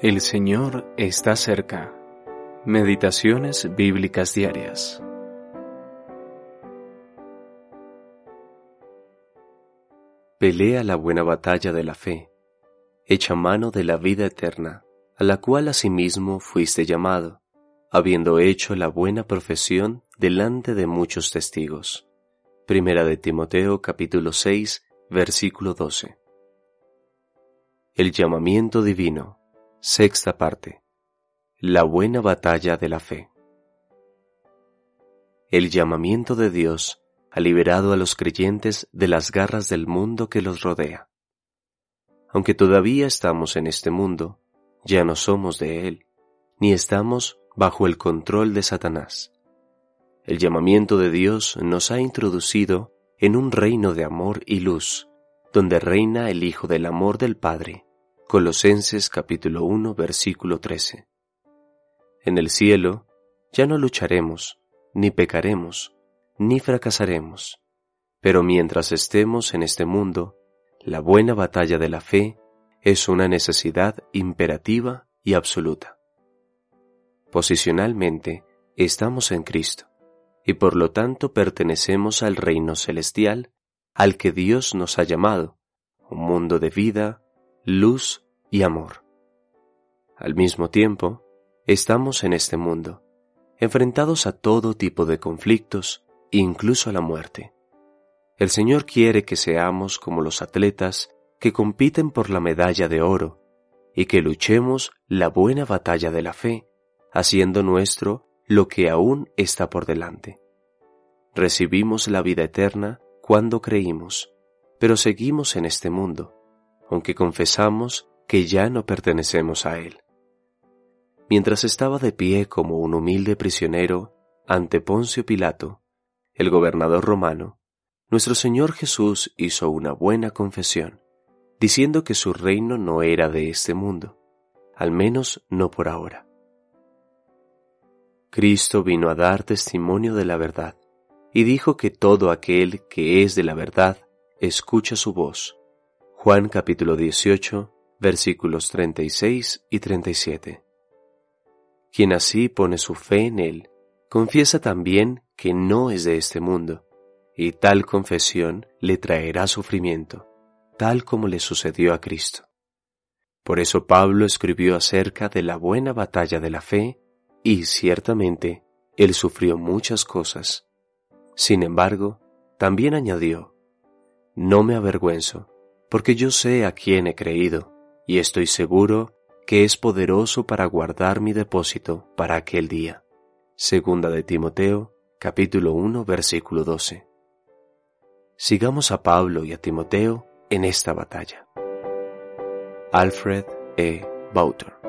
El Señor está cerca. Meditaciones bíblicas diarias. Pelea la buena batalla de la fe. Echa mano de la vida eterna, a la cual asimismo fuiste llamado, habiendo hecho la buena profesión delante de muchos testigos. Primera de Timoteo capítulo 6, versículo 12. El llamamiento divino Sexta parte. La buena batalla de la fe. El llamamiento de Dios ha liberado a los creyentes de las garras del mundo que los rodea. Aunque todavía estamos en este mundo, ya no somos de él, ni estamos bajo el control de Satanás. El llamamiento de Dios nos ha introducido en un reino de amor y luz, donde reina el Hijo del amor del Padre Colosenses capítulo 1 versículo 13. En el cielo ya no lucharemos, ni pecaremos, ni fracasaremos, pero mientras estemos en este mundo, la buena batalla de la fe es una necesidad imperativa y absoluta. Posicionalmente estamos en Cristo y por lo tanto pertenecemos al reino celestial al que Dios nos ha llamado, un mundo de vida, luz y amor. Al mismo tiempo, estamos en este mundo, enfrentados a todo tipo de conflictos, incluso a la muerte. El Señor quiere que seamos como los atletas que compiten por la medalla de oro y que luchemos la buena batalla de la fe, haciendo nuestro lo que aún está por delante. Recibimos la vida eterna cuando creímos, pero seguimos en este mundo aunque confesamos que ya no pertenecemos a Él. Mientras estaba de pie como un humilde prisionero ante Poncio Pilato, el gobernador romano, nuestro Señor Jesús hizo una buena confesión, diciendo que su reino no era de este mundo, al menos no por ahora. Cristo vino a dar testimonio de la verdad, y dijo que todo aquel que es de la verdad escucha su voz Juan capítulo 18, versículos 36 y 37. Quien así pone su fe en Él, confiesa también que no es de este mundo, y tal confesión le traerá sufrimiento, tal como le sucedió a Cristo. Por eso Pablo escribió acerca de la buena batalla de la fe, y ciertamente él sufrió muchas cosas. Sin embargo, también añadió, No me avergüenzo, porque yo sé a quién he creído, y estoy seguro que es poderoso para guardar mi depósito para aquel día. Segunda de Timoteo, capítulo 1, versículo 12. Sigamos a Pablo y a Timoteo en esta batalla. Alfred E. Bauter